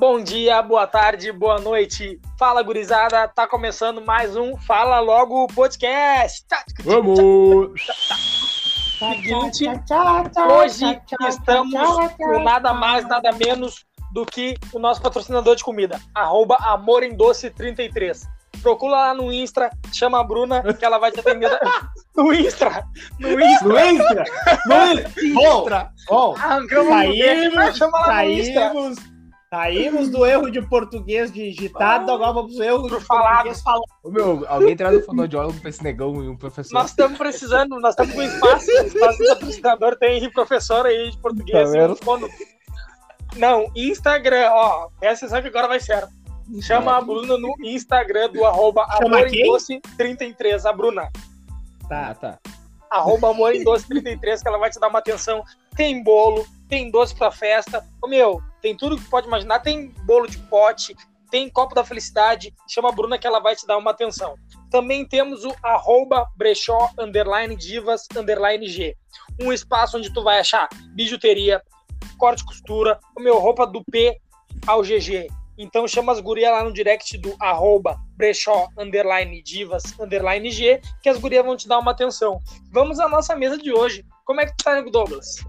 Bom dia, boa tarde, boa noite. Fala, gurizada. Tá começando mais um Fala Logo Podcast. Vamos! Seguinte, hoje estamos com nada mais, nada menos do que o nosso patrocinador de comida, arroba Amor em Doce 33. Procura lá no Insta, chama a Bruna, que ela vai te atender. No Insta! No Insta! No Insta! No Insta! Bom, Arrancamos o dedo, mas saímos, chama lá no Insta. saímos, saímos do erro de português digitado, agora vamos pro erro Pro de falado. português falado. Ô, meu, alguém traz um fonoaudiólogo pra esse negão e um professor. Nós estamos precisando, nós estamos com espaço. O espaço do patrocinador tem professor aí de português. Tá fono. Não, Instagram, ó. Essa sabe que agora vai certo. Chama a Bruna no Instagram do arroba Chama Amor em quem? Doce 33, a Bruna. Tá, Ah, tá. Arroba Amor em Doce 33, que ela vai te dar uma atenção. Tem bolo, tem doce pra festa. Ô meu, tem tudo que pode imaginar. Tem bolo de pote, tem copo da felicidade. Chama a Bruna que ela vai te dar uma atenção. Também temos o arroba brechó, underline divas, underline G. Um espaço onde tu vai achar bijuteria, corte e costura, o meu roupa do P ao GG. Então chama as gurias lá no direct do arroba brechó, underline divas, underline G, que as gurias vão te dar uma atenção. Vamos à nossa mesa de hoje. Como é que tu tá, nego Douglas?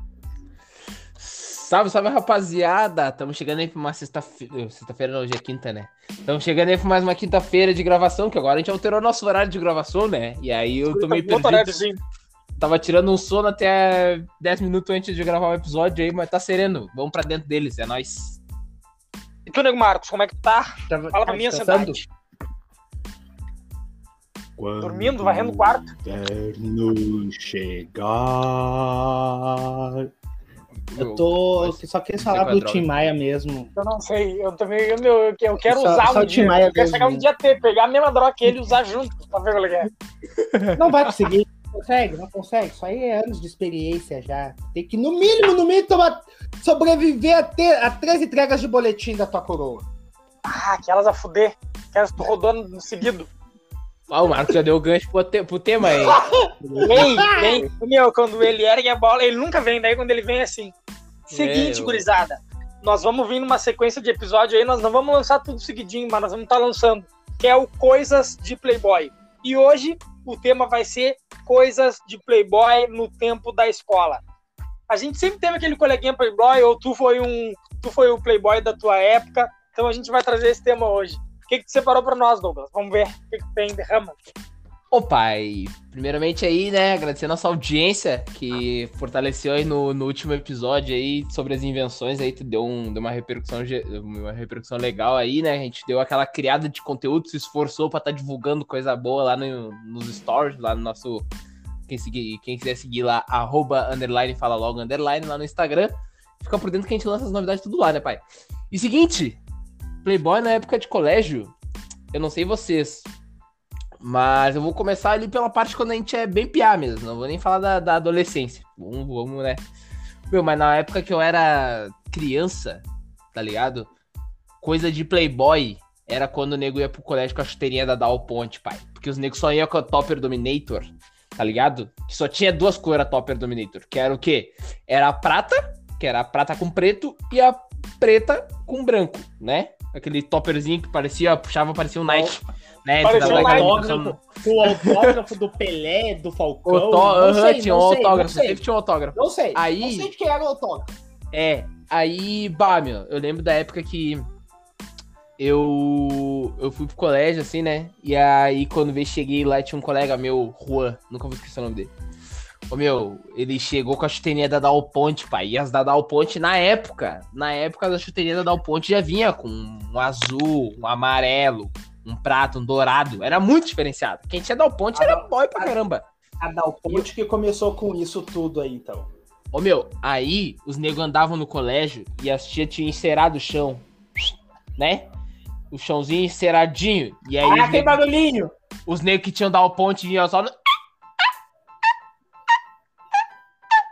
Salve, salve, rapaziada! Estamos chegando aí pra uma sexta-feira. Sexta-feira não, hoje é quinta, né? Estamos chegando aí pra mais uma quinta-feira de gravação, que agora a gente alterou nosso horário de gravação, né? E aí eu tô meio perdido. Tava tirando um sono até 10 minutos antes de gravar o episódio aí, mas tá sereno. Vamos pra dentro deles, é nóis. E tu, nego Marcos, como é que tá? Tava- Fala pra mim ansiedade. Dormindo, varrendo o quarto? Inverno chegar. Eu tô. Eu só queria falar é do Tim. Maia mesmo. Eu não sei, eu também, eu, meu, eu quero Só- usar só um o. Tim Maia Eu quero chegar um né? dia ter, pegar a mesma droga que ele e usar junto, pra ver qual é. Não vai conseguir. Consegue? Não consegue? Isso aí é anos de experiência já. Tem que, no mínimo, no mínimo, tomar- sobreviver a, ter, a três entregas de boletim da tua coroa. Ah, aquelas a fuder. Aquelas que tu rodando no seguido. Ah, o Marcos já deu o gancho pro, te- pro tema aí. Vem, vem. Meu, quando ele ergue a bola, ele nunca vem. Daí quando ele vem é assim. Seguinte, eu- gurizada. Nós vamos vir numa sequência de episódio aí. Nós não vamos lançar tudo seguidinho, mas nós vamos estar lançando. Que é o Coisas de Playboy. E hoje o tema vai ser Coisas de Playboy no tempo da escola. A gente sempre teve aquele coleguinha Playboy, ou tu foi um. Tu foi o Playboy da tua época. Então a gente vai trazer esse tema hoje. O que, que tu separou pra nós, Douglas? Vamos ver o que, que tem, derrama. Ô pai, primeiramente aí, né, agradecer a nossa audiência que fortaleceu aí no, no último episódio aí sobre as invenções aí, tu deu, um, deu uma repercussão uma repercussão legal aí, né? A gente deu aquela criada de conteúdo, se esforçou pra estar divulgando coisa boa lá no- nos stories, lá no nosso quem, seguir, quem quiser seguir lá arroba, underline fala logo underline lá no Instagram, fica por dentro que a gente lança as novidades tudo lá, né, pai? E seguinte, Playboy na época de colégio, eu não sei vocês, mas eu vou começar ali pela parte quando a gente é bem piá mesmo. Não vou nem falar da, da adolescência. Vamos, vamos, né? Meu, mas na época que eu era criança, tá ligado? Coisa de Playboy era quando o nego ia pro colégio com a chuteirinha da Dow Ponte, pai. Porque os negros só iam com a Topper Dominator, tá ligado? Que só tinha duas cores a Topper Dominator. Que era o quê? Era a prata, que era a prata com preto, e a preta com branco, né? Aquele topperzinho que parecia, puxava, parecia um Nike. Né? Parecia um impressão- O autógrafo do Pelé, do Falcão. o to... não sei, tinha um não sei, autógrafo, Não sei, sempre tinha um autógrafo. não sei. Aí- Não sei de quem era o autógrafo. É, aí, bah, meu, eu lembro da época que eu, eu fui pro colégio, assim, né? E aí, quando eu cheguei lá, tinha um colega meu, Juan, nunca vou esquecer o nome dele. Ô, meu, ele chegou com a chuteirinha da Dal Ponte, pai. E as da Dal Ponte, na época, na época da chuteirinha da Dal Ponte já vinha com um azul, um amarelo, um prato, um dourado. Era muito diferenciado. Quem tinha Dal Ponte era boy pra caramba. A Dalponte que começou com isso tudo aí, então. Ô meu, aí os negros andavam no colégio e as tia tinham encerado o chão, né? O chãozinho enceradinho. E aí Ah, tem barulhinho! os negros que tinham o ponte vinham só no...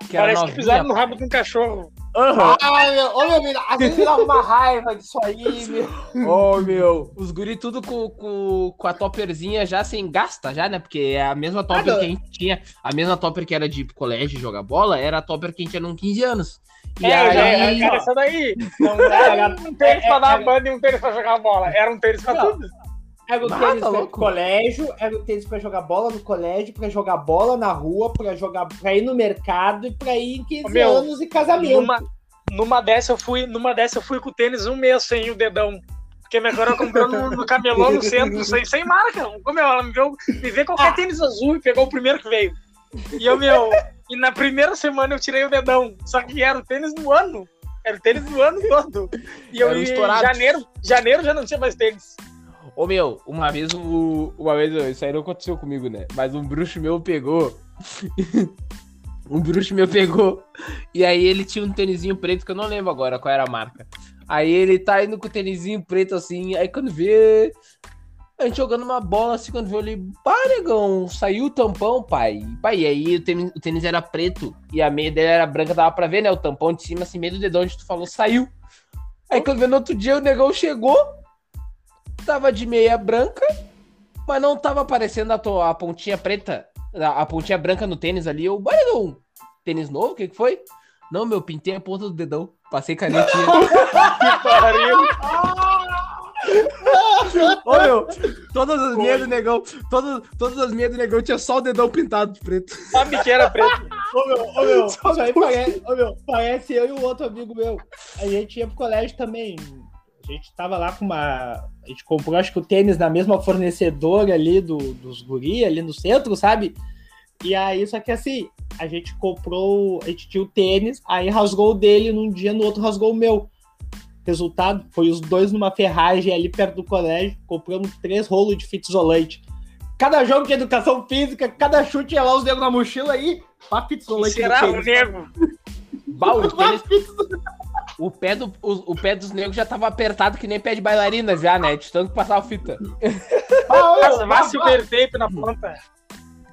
Que Parece que pisaram no rabo de um cachorro. Aham. Ai, meu, ô, meu, vezes me dá uma raiva disso aí, meu. Ô, meu, os guri tudo com, com, com a topperzinha já sem gasta, já, né? Porque é a mesma topper que a gente tinha, a mesma topper que era de ir pro colégio jogar bola, era a topper que a gente tinha nos 15 anos. E É, aí, já, é, era essa daí. Não era um tênis pra dar banda e um tênis pra jogar bola. Era um tênis pra Não. tudo. Era o Ah, tênis tá pra louco. colégio, era o tênis pra jogar bola no colégio, pra jogar bola na rua, pra jogar, pra ir no mercado e pra ir em 15 Ô, meu, anos e casamento. Numa, numa dessa eu fui, numa dessa eu fui com o tênis um mês sem o dedão. Porque minha agora comprou no, no camelão no centro, sem, sem marca. Meu, ela me viu, me vê qualquer Ah. tênis azul e pegou o primeiro que veio. E eu, meu, e na primeira semana eu tirei o dedão. Só que era o tênis do ano. Era o tênis do ano todo. E eu Era um em estourado. janeiro, janeiro já não tinha mais tênis. Ô meu, uma vez o. Uma vez, isso aí não aconteceu comigo, né? Mas um bruxo meu pegou. um bruxo meu pegou. E aí ele tinha um tênisinho preto que eu não lembro agora qual era a marca. Aí ele tá indo com o tênisinho preto assim. Aí quando vê. A gente jogando uma bola assim, quando vê ele, pá, negão, saiu o tampão, pai. Pai, e aí o tênis, o tênis era preto e a meia dele era branca, dava pra ver, né? O tampão de cima, assim, meio do dedão onde tu falou, saiu. Aí quando vê no outro dia, o negão chegou, tava de meia branca, mas não tava aparecendo a, to- a pontinha preta, a, a pontinha branca no tênis ali. Eu, barulhão, tênis novo? O que, que foi? Não, meu, pintei a ponta do dedão. Passei canetinha. Que pariu. Ô, meu, todas as minhas do negão, todas, todas as minhas do negão tinha só o dedão pintado de preto. Sabe que era preto. Ô, meu, ô, meu, isso aí parece, ô, meu, parece eu e o outro amigo meu. A gente ia pro colégio também. A gente tava lá com uma. A gente comprou, acho que o tênis na mesma fornecedora ali do, dos guri, ali no centro, sabe? E aí, só que assim, a gente comprou. A gente tinha o tênis, aí rasgou o dele num dia, no outro rasgou o meu. Resultado, foi os dois numa ferragem ali perto do colégio, compramos três rolos de fita isolante. Cada jogo de educação física, cada chute ia lá os negros na mochila aí, pá, fita isolante. Será o nego? Pá, tênis- o pé, do, o, o pé dos negros já tava apertado que nem pé de bailarina já, né? De tanto que passava fita. Ah, vai ô, silver tape na ponta.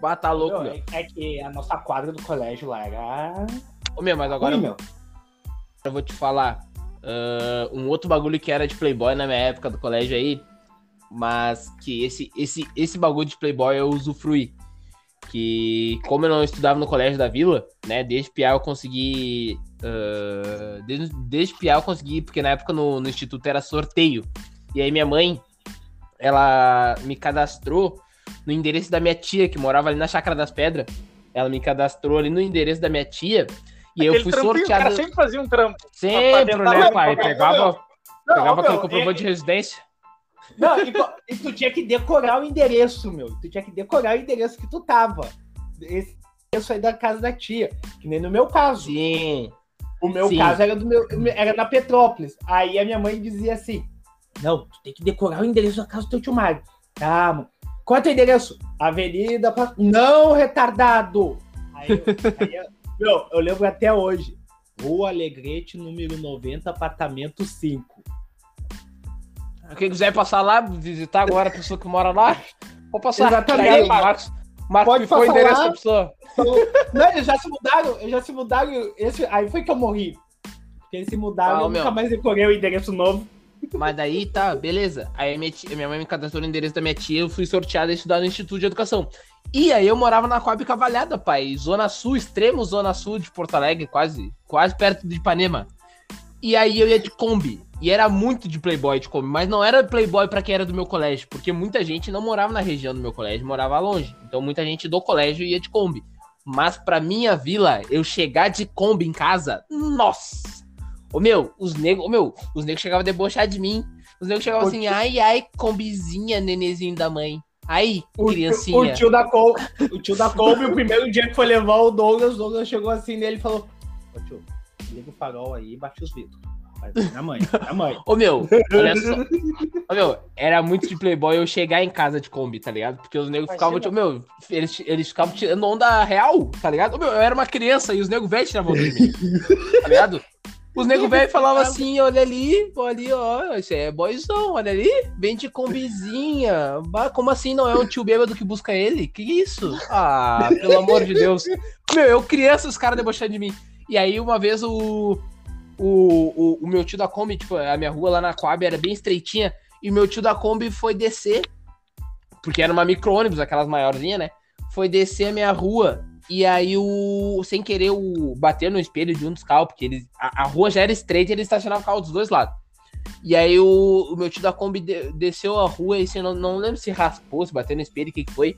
Bah, tá louco, Meu, meu. é, é que a nossa quadra do colégio lá era. Ô, meu, mas agora ruim, meu. eu vou te falar. ah, um outro bagulho que era de Playboy na minha época do colégio aí. Mas que esse, esse, esse bagulho de Playboy eu usufruí. Que como eu não estudava no colégio da vila, né? Desde piá eu consegui. Ah, desde, desde eu consegui, porque na época no, no instituto era sorteio. E aí minha mãe, ela me cadastrou no endereço da minha tia, que morava ali na Chácara das Pedras. Ela me cadastrou ali no endereço da minha tia. E eu Aquele fui trampinho, O sorteado. cara sempre fazia um trampo. Sempre, né, pai? Pegava, Não, pegava aquele meu, comprovante de residência. Não, e, e tu tinha que decorar o endereço, meu. Tu tinha que decorar o endereço que tu tava. Esse endereço aí da casa da tia. Que nem no meu caso. Sim. O meu Sim. caso era do meu, era na Petrópolis. Aí a minha mãe dizia assim: Não, tu tem que decorar o endereço da casa do teu tio Mário. Tá, mano. Qual é o teu endereço? Avenida. Pa- Não, retardado! Aí, eu, aí eu- meu, eu lembro até hoje. Rua Alegrete, número 90, apartamento 5. Quem quiser passar lá, visitar agora a pessoa que mora lá, pode passar. Exatamente. Aí, Marcos, Marcos Pode ficou o endereço da pessoa. Não, eles já se mudaram, eles já se mudaram. Esse, aí foi que eu morri. Porque eles se mudaram Ah, e eu meu. nunca mais decorei o endereço novo. Mas daí tá, beleza. Aí minha, tia- minha mãe me cadastrou no endereço da minha tia, eu fui sorteado a estudar no Instituto de Educação. E aí eu morava na Coab Cavalhada, pai. Zona Sul, extremo Zona Sul de Porto Alegre, quase, quase perto de Ipanema. E aí eu ia de Kombi. E era muito de Playboy de Kombi, mas não era Playboy pra quem era do meu colégio, porque muita gente não morava na região do meu colégio, morava longe. Então muita gente do colégio ia de Kombi. Mas pra minha vila, eu chegar de Kombi em casa, nossa! Ô meu, os negros, ô meu, os negros chegavam a debochar de mim. Os negros chegavam assim, ai, ai, combizinha, nenezinho da mãe. Aí, O, criancinha. o tio da Kombi, o tio da Kombi, o primeiro dia que foi levar o Douglas, o Douglas chegou assim nele e falou: Ô tio, liga o farol aí e bate os vidros. Na mãe, na mãe. Ô meu, olha só. Ô meu, era muito de playboy eu chegar em casa de Kombi, tá ligado? Porque os negros ficavam, tipo, meu, eles, eles ficavam tirando onda real, tá ligado? Ô meu, eu era uma criança e os negros velhos tiravam onda de mim, tá ligado? Os negros velhos falavam assim, olha ali, olha ali, ó, isso é boyzão, olha ali, vem de combizinha. Bah, como assim não é um tio bêbado que busca ele? Que isso? Ah, pelo amor de Deus. Meu, eu criança, os caras debochando de mim. E aí, uma vez, o, o, o, o meu tio da Kombi, tipo, a minha rua lá na Coab era bem estreitinha, e meu tio da Kombi foi descer, porque era uma micro-ônibus, aquelas maiorzinhas, né? Foi descer a minha rua, e aí o. Sem querer, o bater no espelho de um dos carros, porque eles, a, a rua já era estreita e ele estacionava o carro dos dois lados. E aí o, o meu tio da Kombi de- desceu a rua e assim, não, não lembro se raspou, se bateu no espelho, o que, que foi.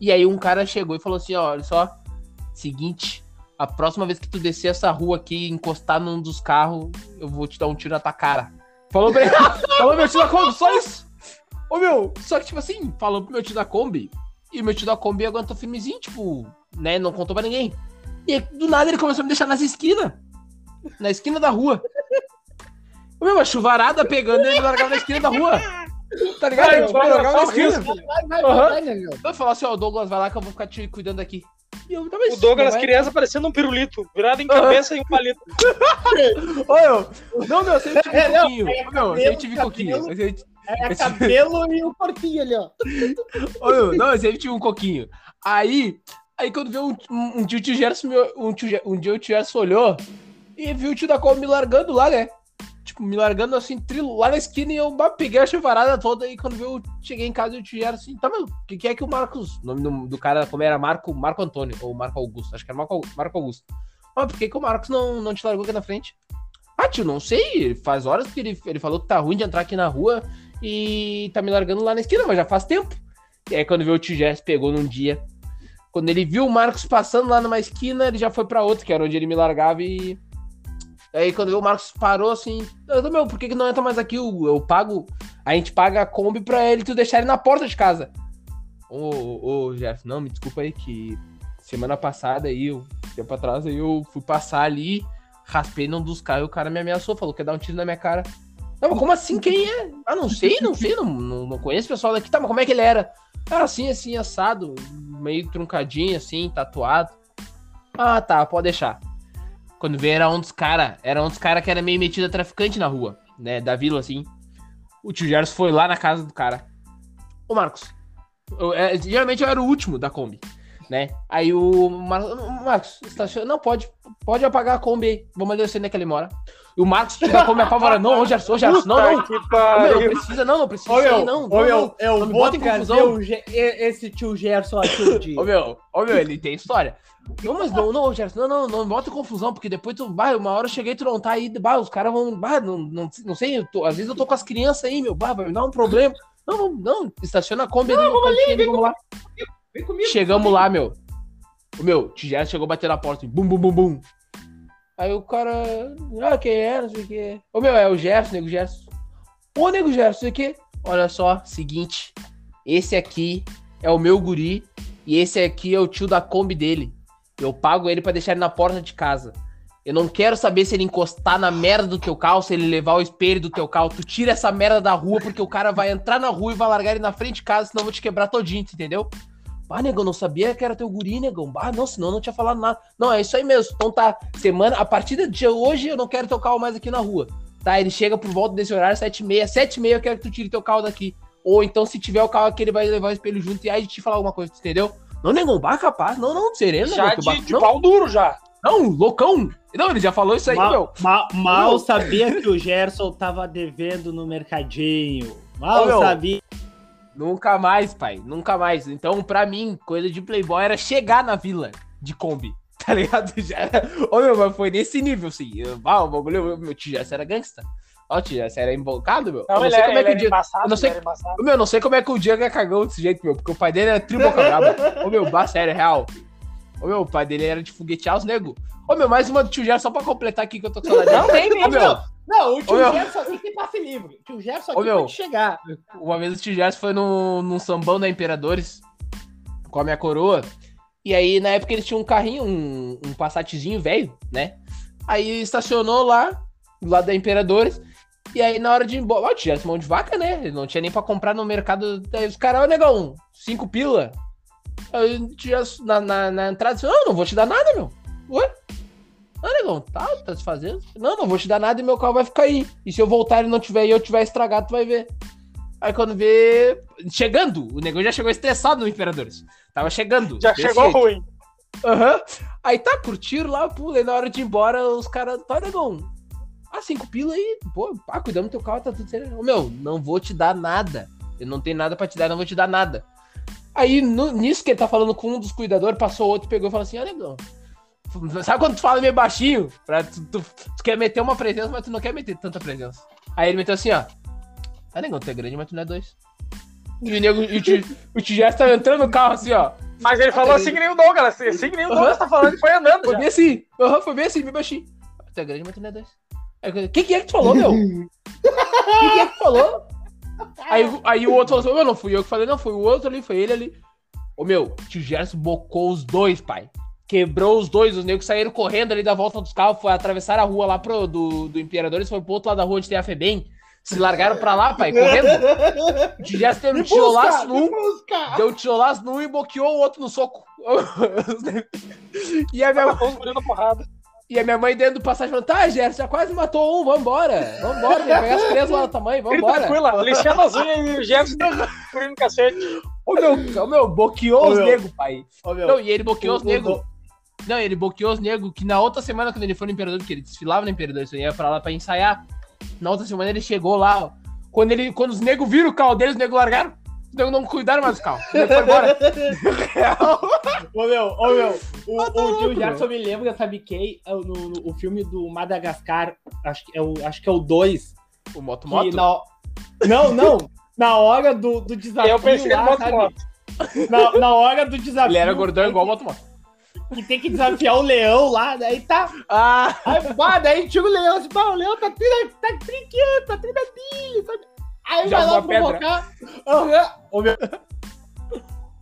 E aí um cara chegou e falou assim, ó, olha só, seguinte, a próxima vez que tu descer essa rua aqui e encostar num dos carros, eu vou te dar um tiro na tua cara. Falou pra ele, falou meu tio da Kombi, só isso. Ô meu, só que tipo assim, falou pro meu tio da Kombi, e meu tio da Kombi aguentou firmezinho, tipo, né, não contou pra ninguém. E aí, do nada ele começou a me deixar nas esquinas, na esquina da rua. Ô, meu, a chuvarada pegando ele largava na esquina da rua. Tá ligado? Vai, Ele vai, me largava na só esquina. risco. Vai, vai, Aham. vai, negão. Eu falava assim, ó, Douglas, vai lá que eu vou ficar te cuidando aqui. E eu, tá, mas O Douglas, não vai- criança, parecendo um pirulito, virado em cabeça e um palito. Eu, não, meu, eu sempre tive É, não, coquinho. é Ô, meu, eu sempre tive cabelo, coquinho. Eu sempre- É cabelo e o corpinho ali, ó. Meu, não, eu sempre tive um coquinho. Aí, aí quando veio um, um, um tio, tio Gerson, um, tio, um dia o tio Gerson olhou e viu o tio da Kombi me largando lá, né? Tipo, me largando assim, trilo, lá na esquina e eu peguei a chuvarada toda e quando eu cheguei em casa tio Gerson assim, tá, meu, o que, que é que o Marcos, o nome do, do cara, como era Marco, Marco Antônio, ou Marco Augusto, acho que era Marco, Marco Augusto. Ah, por que, que o Marcos não, não te largou aqui na frente? Ah, tio, não sei, faz horas que ele, ele falou que tá ruim de entrar aqui na rua e tá me largando lá na esquina, mas já faz tempo. E aí quando veio o tio Jess, pegou num dia. Quando ele viu o Marcos passando lá numa esquina, ele já foi pra outra, que era onde ele me largava e... Aí quando o Marcos parou assim, eu, meu, por que, que não entra mais aqui? Eu, eu pago, a gente paga a Kombi pra ele tu deixar ele na porta de casa. Ô, ô, Jeff, não, me desculpa aí que semana passada aí, eu, tempo atrás aí eu fui passar ali, raspei num dos carros e o cara me ameaçou, falou que ia dar um tiro na minha cara. Não, mas como assim? Quem é? Ah, não sei, não sei, não, não, não conheço o pessoal daqui. Tá, mas como é que ele era? Era assim, assim, assado, meio truncadinho, assim, tatuado. Ah, tá, pode deixar. Quando veio era um dos caras, era um dos caras que era meio metido a traficante na rua, né, da vila, assim. O tio Gerson foi lá na casa do cara. Ô, Marcos, eu- é, geralmente eu era o último da Kombi, né? Aí o Mar... Marcos, estaciona... não, pode, pode apagar a Kombi aí, vamos ali onde é que ele mora. E o Marcos tio da Kombi apavora, não, ô Gerson, ô Gerson, não, não, meu, precisa não, não precisa Ô, meu, não. ô, não, meu, eu Não me vou bota em confusão. esse tio Gerson aqui. Ô meu, ô meu, ele tem história. Não, mas não, não, Gerson, não, não, não bota em confusão, porque depois tu, vai, uma hora eu cheguei, tu não tá aí, bah, os caras vão, bah, não, não, não sei, eu tô- às vezes eu tô com as crianças aí, meu, bah, vai me dar um problema. Não, não, não, estaciona a Kombi ali no cantinho, ali, vamos lá. Vem comigo. Chegamos lá, meu. O meu, o Gerson chegou a bater na porta, bum, bum, bum, bum. Aí o cara, ah, quem é, não sei o que. Ô meu, é o Gerson, nego Gerson. Ô, nego Gerson, não sei o que. Olha só, seguinte, esse aqui é o meu guri e esse aqui é o tio da Kombi dele. Eu pago ele pra deixar ele na porta de casa. Eu não quero saber se ele encostar na merda do teu carro, se ele levar o espelho do teu carro. Tu tira essa merda da rua, porque o cara vai entrar na rua e vai largar ele na frente de casa, senão eu vou te quebrar todinho, entendeu? Ah, negão, não sabia que era teu guri, negão. Ah, não, senão eu não tinha falado nada. Não, é isso aí mesmo. Então tá, semana, a partir do dia hoje eu não quero teu carro mais aqui na rua. Tá, ele chega por volta desse horário, 7h30. 7h30 eu quero que tu tire teu carro daqui. Ou então, se tiver o carro aqui, ele vai levar o espelho junto e aí te falar alguma coisa, entendeu? Não, negão, bah, capaz. Não, não, sereno, Já negão. bah- de, de não, pau duro já. não, loucão. Não, ele já falou isso aí, meu. Mal, mal, mal Meu. sabia que o Gerson tava devendo no mercadinho. Mal Ô, meu. sabia. Nunca mais, pai. Nunca mais. Então, pra mim, coisa de playboy era chegar na vila de Kombi. Tá ligado? Já era... Ô, meu, mas foi nesse nível, assim. Ah, o bagulho, meu tio Jess era gangsta. Ó, o tio Jess era invocado, meu. Não, eu não sei é, como é que o era Diego... embaçado, eu não sei- era Meu, eu não sei como é que o Diego é cagão desse jeito, meu. Porque o pai dele era triboca braba. Ô, meu, bah, sério, real. Ô, meu, o pai dele era de foguetear os nego. Ô, meu, mais uma do tio Jess só pra completar aqui que eu tô com saudade. Não tem Ô, meu, não. O tio Ô. Gerson aqui tem passe livre. O tio Gerson Ô, aqui meu. pode chegar. Uma vez o tio Gerson foi no, num sambão da Imperadores com a minha coroa. E aí, na época, eles tinham um carrinho, um, um Passatzinho velho, né? Aí estacionou lá, do lado da Imperadores. E aí, na hora de ir embora, ó, o tio Gerson mão de vaca, né? Ele não tinha nem pra comprar no mercado. Aí os caras, ô negão, cinco pila. Aí o tio Gerson, na, na, na entrada, disse, não, não vou te dar nada, meu. Ué? Ah, negão, tá, tá se fazendo? Não, não vou te dar nada e meu carro vai ficar aí. E se eu voltar e não tiver e eu tiver estragado, tu vai ver. Aí quando vê. Chegando, o negão já chegou estressado no Imperadores. Tava chegando. Já chegou jeito. ruim. Aham. Aí tá, curtiram lá, pula. E na hora de ir embora, os caras. Tá, negão. Ah, cinco pila aí, pô, pá, cuidamos do teu carro, tá tudo certo. Ô, meu, não vou te dar nada. Eu não tenho nada pra te dar, não vou te dar nada. Aí, no- nisso que ele tá falando com um dos cuidadores, passou outro, pegou e falou assim, ó, negão. Sabe quando tu fala meio baixinho? Pra tu, tu- tu quer meter uma presença, mas tu não quer meter tanta presença. Aí ele meteu assim, ó. Ah, negão, tu é grande, mas tu não é dois. E o nego, e o tio, o tio Jess tá entrando no carro assim, ó. Mas ele falou assim que nem o Douglas, assim que nem o Douglas tá falando, foi andando Foi bem assim. Aham, foi bem assim, bem baixinho. Tu é grande, mas tu não é dois. Aí quem que é que tu falou, meu? Quem que é que tu falou? Aí, o- aí o outro falou assim, meu, não fui eu que falei, não, foi o outro ali, foi ele ali. Ô, meu, tio Gerson bocou os dois, pai. Quebrou os dois, os negros saíram correndo ali da volta dos carros, foi atravessar a rua lá pro, do, do Imperadores, foi pro outro lado da rua onde tem a Febem. Se largaram pra lá, pai, correndo. Gerson deu um tijolaço num, deu um tijolaço num e boqueou o outro no soco. e a minha, porrada. e a minha mãe dentro do passagem falando, tá, Gerson, já quase matou um, vambora. Vambora, tem que pegar as crianças lá mãe, Fica vambora. tranquila, lixando as unhas e o Jefferson frio no cacete. Ô meu, ô meu, boqueou Ô, os negros, pai. Ô, meu, Não, e ele boqueou o- os negros. Não, ele boqueou os negros que na outra semana, quando ele foi no Imperador, porque ele desfilava no Imperador, isso ia pra lá pra ensaiar. Na outra semana ele chegou lá, ó. Quando, ele, quando os negros viram o carro dele, os negros largaram. Os negros não cuidaram mais do carro. Ele foi embora. Ô meu, ô meu, o, Ah, tá o tio Jackson me lembra, sabe quem? É No, no- o filme do Madagascar, acho que é o, acho que é o 2. O Moto Moto? na- Não, não. Na hora do, do desafio. Eu pensei lá, no moto moto. Na, na hora do desafio. Ele era gordão igual o Moto Moto. Que tem que desafiar o leão lá, daí tá. Ah! Aí, pá, daí tira o leão, assim, pá, o leão tá, trin- tá trinqueando, tá trinadinho, sabe? Aí Joga vai lá provocar. Ô meu.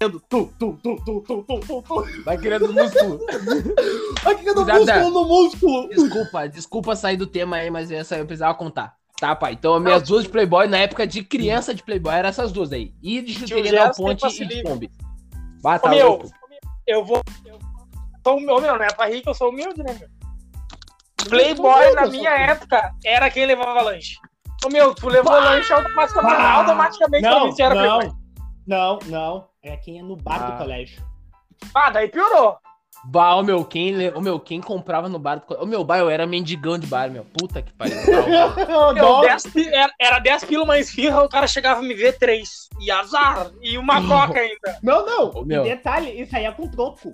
Tu, tu, tu, tu, tu, tu, tu, tu. Vai criando músculo. No Cuidado, músculo no músculo. Desculpa, desculpa sair do tema aí, mas essa eu precisava contar. Tá, pai? Então, as minhas duas de Playboy, na época de criança de Playboy, eram essas duas aí. E de chuteria na ponte e de. Bah, tá Ô, meu, eu vou. Eu sou, ô, meu, não é pra rir que eu sou humilde, né, meu? Playboy, na minha época, era quem levava lanche. Ô, meu, tu levou lanche automaticamente, Ah! automaticamente pra Não, mim, você era não, Playboy. não, não. É quem é no bar Ah. do colégio. Ah, daí piorou. Bah, ô meu, quem, ô, meu, quem comprava no bar do... co- Ô meu, bah, eu era mendigão de bar, meu. Puta que pariu. Bah, Meu, Não, 10 pi- era, era 10 pila uma esfirra, o cara chegava a me ver 3. E azar. E uma coca ainda. não, não. Ô, E meu. detalhe, isso aí é com troco.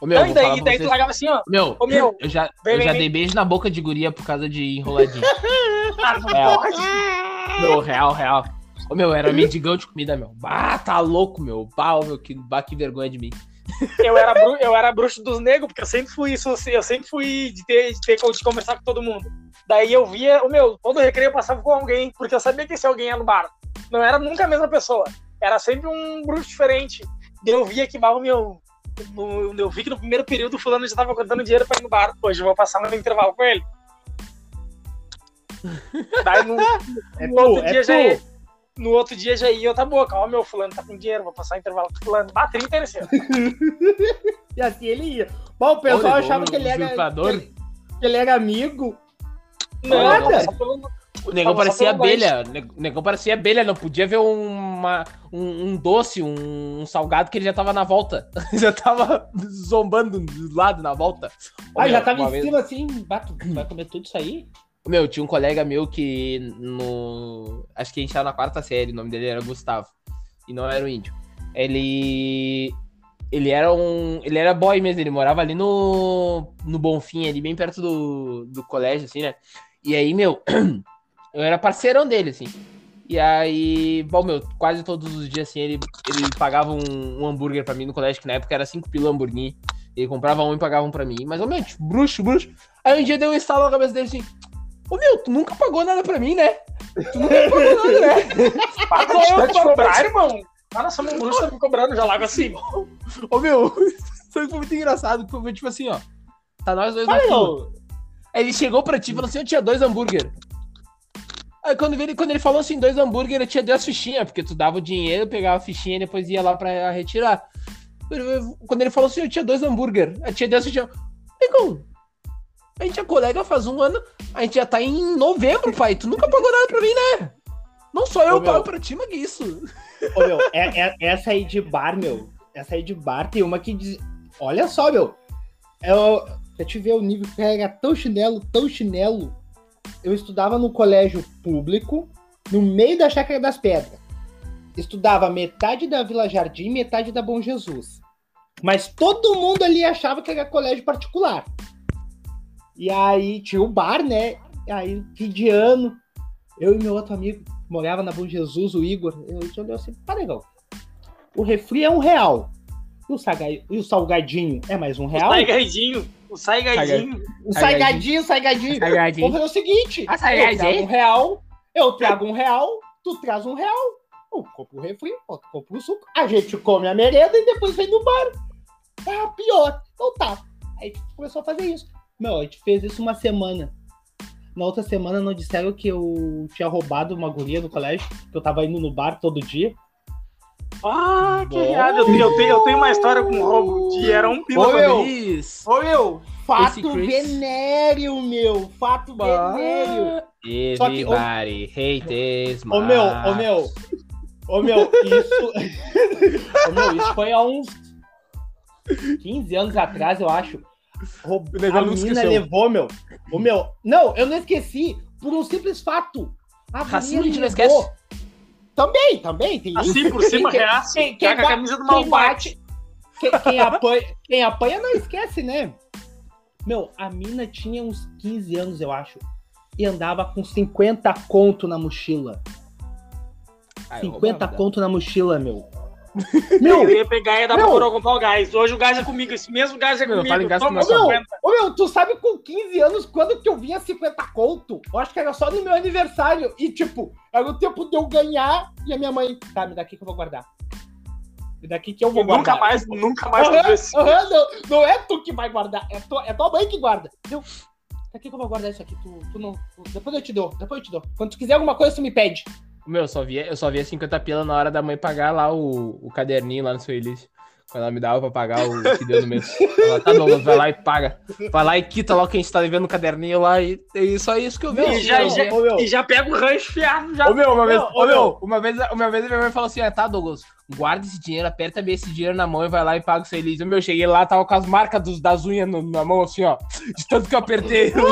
Ô meu, Não, e daí, daí tu largava assim, ó. Meu, Ô, meu, eu já, eu já dei beijo na boca de guria por causa de enroladinho. Ah, não É, ó. pode. meu, real, real. Ô meu, era mendigão de comida, meu. Bah, tá louco, meu. Bah, meu, que, bah, que vergonha de mim. Eu era, bru- eu era bruxo dos negros, porque eu sempre fui isso, eu sempre fui de ter, de ter de conversar com todo mundo. Daí eu via, o meu, todo recreio eu passava com alguém, porque eu sabia que esse alguém ia no bar. Não era nunca a mesma pessoa. Era sempre um bruxo diferente. Eu via que, o meu. No- eu vi que no primeiro período o fulano já tava contando dinheiro pra ir no bar. Hoje eu vou passar no intervalo com ele. Daí no, É no tu, outro é dia já tu. ia. No outro dia já ia, eu tá boa, calma, meu fulano tá com dinheiro, vou passar intervalo com fulano. Bah, 30 era esse ano. E assim ele ia. Bom, o pessoal Ô, achava o que ele era. Que ele, que ele era amigo. Não, Nada. não, só pelo- O negão parecia abelha. O neg- o negão parecia abelha, não podia ver uma, um, um doce, um, salgado que ele já tava na volta. já tava zombando do lado na volta. Ah, meu, já tava em vez- cima assim. Bato, vai comer tudo isso aí? Meu, tinha um colega meu que no. Acho que a gente tava na quarta série, o nome dele era Gustavo. E não era o índio. Ele. Ele era um. Ele era boy mesmo, ele morava ali no. No Bonfim, ali bem perto do, do colégio, assim, né? E aí, meu, eu era parceirão dele, assim. E aí, bom, meu, quase todos os dias, assim, ele, ele pagava um, um hambúrguer pra mim no colégio, que na época era 5 pila hambúrguer. Ele comprava um e pagava um pra mim. Mais ou menos, bruxo, bruxo. Aí um dia deu um estalo na cabeça dele assim: Ô meu, tu nunca pagou nada pra mim, né? Tu nunca pagou nada, né? Só eu tá te cobrar, irmão? Cara, só um bruxo tá me cobrando, já largo assim. Ô meu, foi muito engraçado. porque Foi tipo assim, ó. Tá nós dois na Olha, fila. Aí ele chegou pra ti e falou assim: eu tinha dois hambúrguer. Aí quando ele, quando ele falou assim, dois hambúrguer, eu tinha duas fichinhas, porque tu dava o dinheiro, pegava a fichinha e depois ia lá pra retirar. Quando ele falou assim, eu tinha dois hambúrguer, eu tinha duas fichinhas. Negão, a gente é colega faz um ano, a gente já tá em novembro, pai. Tu nunca pagou nada pra mim, né? Não só eu Ô, meu. pago pra ti, mas que isso? Ô, meu, é, é- essa aí de bar, meu. Essa aí de bar tem uma que diz. Olha só, meu. Eu, pra te ver o nível que pega tão chinelo, tão chinelo, eu estudava no colégio público, no meio da Chácara das Pedras. Estudava metade da Vila Jardim, metade da Bom Jesus. Mas todo mundo ali achava que era colégio particular. E aí tinha o bar, né? E aí, fim de ano, eu e meu outro amigo morava na Bom Jesus, o Igor. Eu olhou assim, pá, legal. O refri é um real. E o, saga- e o salgadinho é mais um O real? Saigadinho. O saigadinho. O salgadinho. Salgadinho. Vamos fazer o seguinte: Ah, eu trago um real, eu trago um real, tu traz um real, eu compro o refri, eu compro o suco, a gente come a merenda e depois vem no bar. Ah, pior. Então tá. Aí a gente começou a fazer isso. Meu, a gente fez isso uma semana. Na outra semana não disseram que eu tinha roubado uma guria no colégio, que eu tava indo no bar todo dia. Ah, que errado. Eu tenho, eu, tenho, eu tenho uma história com roubo de era um pila Ô, meu. Isso. Ô meu, fato venéreo, meu. Fato venéreo. Só que, ô- Everybody hates Ô meu, ô meu. Ô meu, isso. ô meu, isso foi há uns 15 anos atrás, eu acho. O A esqueceu. levou, meu. Ô meu. Não, eu não esqueci. Por um simples fato. A Racismo guria a gente não levou. esquece. Também, também. Tem isso. Assim por cima, Quem- reaço. quem- quem Caga a camisa do quem malvate. bate. Quem, quem apanha, quem apanha não esquece, né? Meu, a mina tinha uns 15 anos, eu acho. E andava com 50 conto na mochila. Ah, 50 conto na mochila, meu. Eu Meu, ia pegar e ia dar pra Meu. coroa comprar o gás. Hoje o gás é comigo. Esse mesmo gás é Meu, comigo. fala gás Toma meu, 50. ô, meu, tu sabe com 15 anos quando que eu vinha 50 conto? Eu acho que era só no meu aniversário. E, tipo, era o tempo de eu ganhar e a minha mãe, tá, me dá aqui que eu vou guardar. Me dá aqui que eu vou E nunca guardar. mais, nunca mais Aham, fazer esse. aham, não, não é tu que vai guardar, é, tu, é tua mãe que guarda. Viu? Tá aqui que eu vou guardar isso aqui. Tu, tu não. tu- depois eu te dou, depois eu te dou. Quando tu quiser alguma coisa, tu me pede. Meu, eu só via, eu só via 50 pila na hora da mãe pagar lá o, o caderninho lá no seu Elis. Quando ela me dava pra pagar o que deu no mês. Ela, tá, Douglas, vai lá e paga. Vai lá e quita lá o que a gente tá devendo no caderninho lá e é só isso que eu vi. E já, Não, já- ô, meu. e já pega o rancho fiado. Já. Ô meu, uma vez, ô, ô, meu, uma vez, uma vez a minha mãe falou assim: ah, tá, Douglas, guarda esse dinheiro, aperta bem esse dinheiro na mão e vai lá e paga o seu Meu, eu cheguei lá, tava com as marcas dos, das unhas no- na mão, assim, ó. De tanto que eu apertei.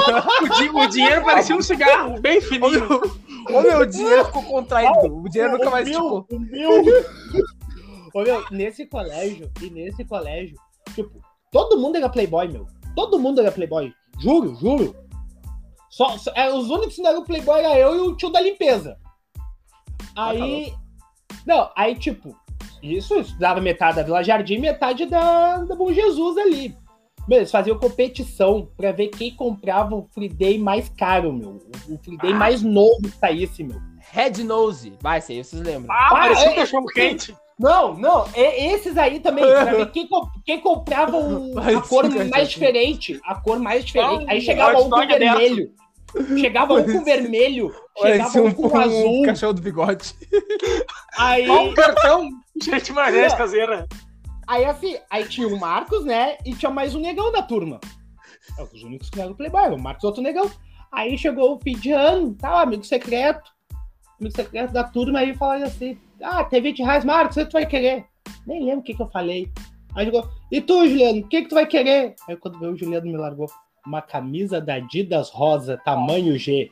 O, di- o dinheiro parecia um cigarro, bem Ô fininho. meu, ô, meu, o dinheiro ficou contraído. O dinheiro nunca mais meu, ficou. o meu. Ô, meu, nesse colégio, e nesse colégio, tipo, todo mundo era playboy, meu. Todo mundo era playboy. Juro, juro. Só, só- é, os únicos que não eram playboy era eu e o tio da limpeza. Aí. Não, aí, tipo, isso, estudava metade da Vila Jardim, metade da, da Bom Jesus ali. Meu, eles faziam competição pra ver quem comprava o Free Day mais caro, meu. O, Free Day Ah. mais novo que saísse, meu. Red Nose. Vai, isso aí vocês lembram. Ah, Ah, parecia um é- cachorro quente. Não, não, e- esses aí também, pra ver quem, quem comprava o- a cor mais diferente, a cor mais diferente. Aí chegava um com vermelho, chegava um com vermelho, chegava um com azul, cachorro do bigode. aí, Qual um cartão? Gente, maionese caseira. aí assim, aí tinha o Marcos, né, e tinha mais um negão da turma. É, os únicos que eram playboy, o Marcos e outro negão. Aí chegou o fim de ano, tá, amigo secreto, amigo secreto da turma, aí falaram assim, ah, tem 20 reais, Marcos, o que tu vai querer? Nem lembro o que, que eu falei. Aí chegou, e tu, Juliano, o que, que tu vai querer? Aí quando veio o Juliano me largou, uma camisa da Adidas rosa, tamanho G.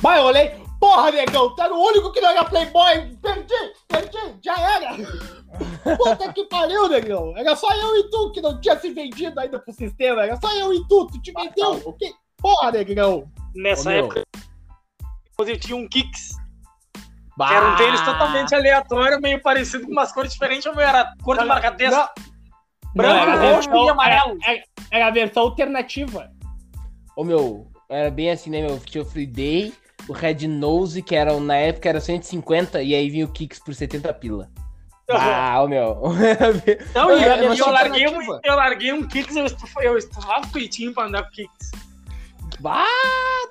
Vai, eu olhei, porra, negão, tu era o único que não era playboy, perdi, perdi, já era. Puta que pariu, negão. Era só eu e tu que não tinha se vendido ainda pro sistema. Era só eu e tu. Tu te vendeu. O que? Porra, negrão. Nessa Ô, época, eu tinha um Kicks. Bah! Que era um tênis totalmente aleatório, meio parecido com umas cores diferentes. O meu era cor de marca-texto. Não. Branco, Não, roxo versão- e amarelo. Era, era- era a versão alternativa. Ô meu, era bem assim, né, meu? Tinha o Free Day, o Red Nose, que era, na época era 150, e aí vinha o Kicks por 70 pila. Ah, ô meu. Não, e, e uma eu, larguei um, eu larguei um Kicks, eu, estufa, eu estufava o peitinho pra andar com Kicks. bah,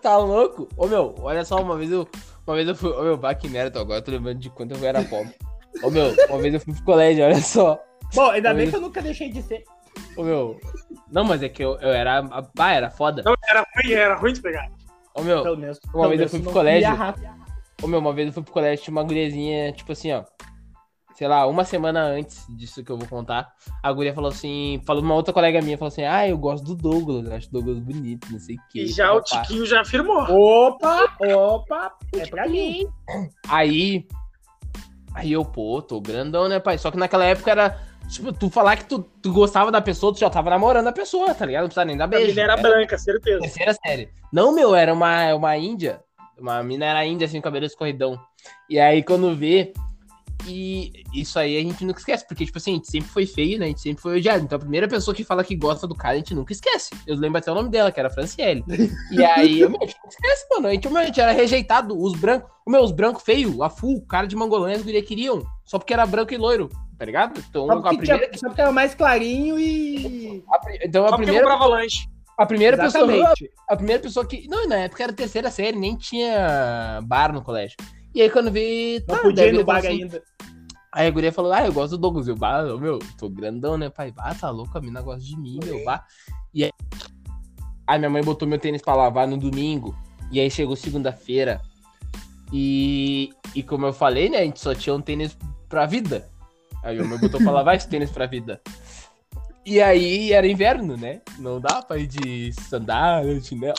tá louco? Ô meu, olha só, uma vez eu. Uma vez eu fui. Ô meu, bah, que merda, agora eu tô lembrando de quanto eu era pobre. Ô meu, uma vez eu fui pro colégio, olha só. Bom, ainda Oi. bem que eu nunca deixei de ser. Ô meu. Não, mas é que eu, eu era. Bah, era foda. Não, era ruim, era ruim de pegar. Ô meu, Pelo menos. Uma pelo vez eu fui pro colégio. Ô, meu, uma vez eu fui pro colégio, tinha uma guriazinha, tipo assim, ó. Sei lá, uma semana antes disso que eu vou contar, a guria falou assim, falou uma outra colega minha, falou assim, ah, eu gosto do Douglas, eu acho o Douglas bonito, não sei o que. E já o Tiquinho já afirmou. Opa, opa, é pra mim. Aí, aí eu, pô, tô grandão, né, pai? Só que naquela época era, tipo, tu falar que tu, tu gostava da pessoa, tu já tava namorando a pessoa, tá ligado? Não precisa nem dar A beijo. mina era Era branca, certeza. terceira série. Não, meu, era uma, uma índia. Uma mina era índia, assim, cabelo escorridão. E aí, quando vê. E isso aí a gente nunca esquece, porque, tipo assim, a gente sempre foi feio, né? A gente sempre foi odiado. Então a primeira pessoa que fala que gosta do cara, a gente nunca esquece. Eu lembro até o nome dela, que era Franciele. E aí, meu, a gente nunca esquece, mano. A gente, meu, a gente era rejeitado. Os brancos, o meu, os brancos feios, a full, cara de mangolã, as gurias queriam. Só porque era branco e loiro, tá ligado? Então, Só a porque, primeira, tinha, só porque era mais clarinho e. a pri- então, a Só porque primeira, comprava lanche. a primeira pessoa Exatamente. a primeira pessoa que. Não, na época era terceira série, nem tinha bar no colégio. E aí quando vi. Não tá, podia ir no bar assim- ainda. Aí a guria falou: Ah, eu gosto do Douglas. Eu, bah, ô, meu, tô grandão, né, pai? Bah, tá louco, a mina gosta de mim, meu, bah. E aí. Aí minha mãe botou meu tênis pra lavar no domingo. E aí chegou segunda-feira. E. E como eu falei, né, a gente só tinha um tênis pra vida. Aí minha mãe botou pra lavar esse tênis pra vida. E aí era inverno, né? Não dá pra ir de sandália, chinelo.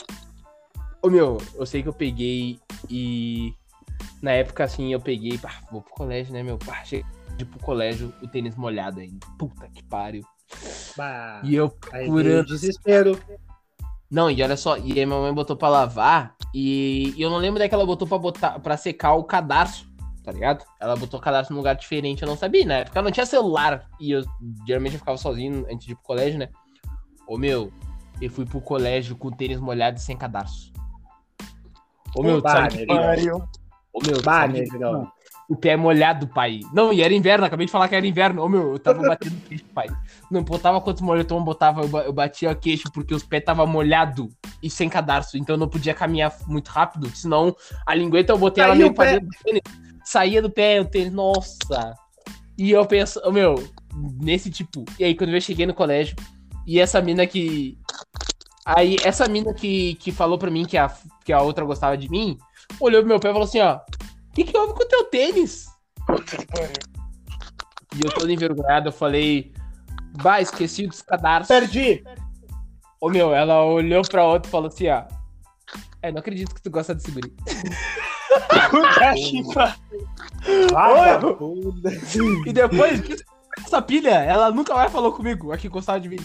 Ô meu, eu sei que eu peguei e. Na época assim, eu peguei, pá, vou pro colégio, né, meu? Pá, cheguei pro colégio, o tênis molhado ainda. Puta que pariu. Bah, E eu aí veio o procurando. desespero. Não, e olha só, e aí minha mãe botou pra lavar e, e eu não lembro daí que ela botou pra, botar, pra secar o cadarço, tá ligado? Ela botou o cadarço num lugar diferente, eu não sabia, na época eu não tinha celular e eu geralmente eu ficava sozinho antes de ir pro colégio, né? Ô meu, eu fui pro colégio com o tênis molhado e sem cadarço. Ô meu, Bah, sabe que. Pariu. Ô meu, Bah, negrão. o pé molhado, pai. Não, e era inverno, acabei de falar que era inverno. Ô, meu, eu tava batendo queixo, pai. Não botava quantos moletom botava, eu, ba- eu batia o queixo porque os pés tava molhado e sem cadarço. Então eu não podia caminhar muito rápido, senão a lingueta eu botei ela Saía meio pra dentro do tênis. Saía do pé, o tênis, nossa. E eu penso, ô, meu, nesse tipo. E aí quando eu cheguei no colégio, e essa mina que. Aí, essa mina que, que falou pra mim que a, que a outra gostava de mim, olhou pro meu pé e falou assim, ó. O que, que houve com o teu tênis? E eu todo envergonhado, eu falei, bah, esqueci dos cadarços. Perdi. Ô meu, ela olhou pra outra e falou assim, ó. É, não acredito que tu gosta desse guri. E depois, essa pilha, ela nunca mais falou comigo, a que gostava de mim.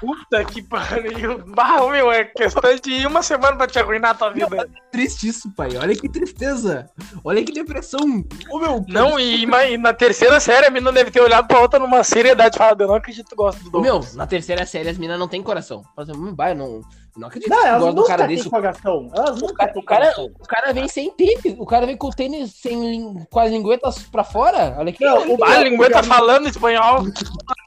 Puta que pariu. Bah, meu, é questão de uma semana pra te arruinar a tua vida. Triste isso, pai. Olha que tristeza. Olha que depressão. Ô meu, Não, e, mas, e na terceira série a menina deve ter olhado pra outra numa seriedade e falado, eu não acredito que tu gosta do Douglas. meu, na terceira série as meninas não tem coração. Fala assim, hum, vai, eu não, não acredito Não, que elas gosta do cara desse. coração. Elas O nunca cara, o, cara, o cara vem sem tênis. O cara vem com o tênis sem, com as linguetas pra fora. Olha aqui. Não, o. Ah, a lingueta falando espanhol.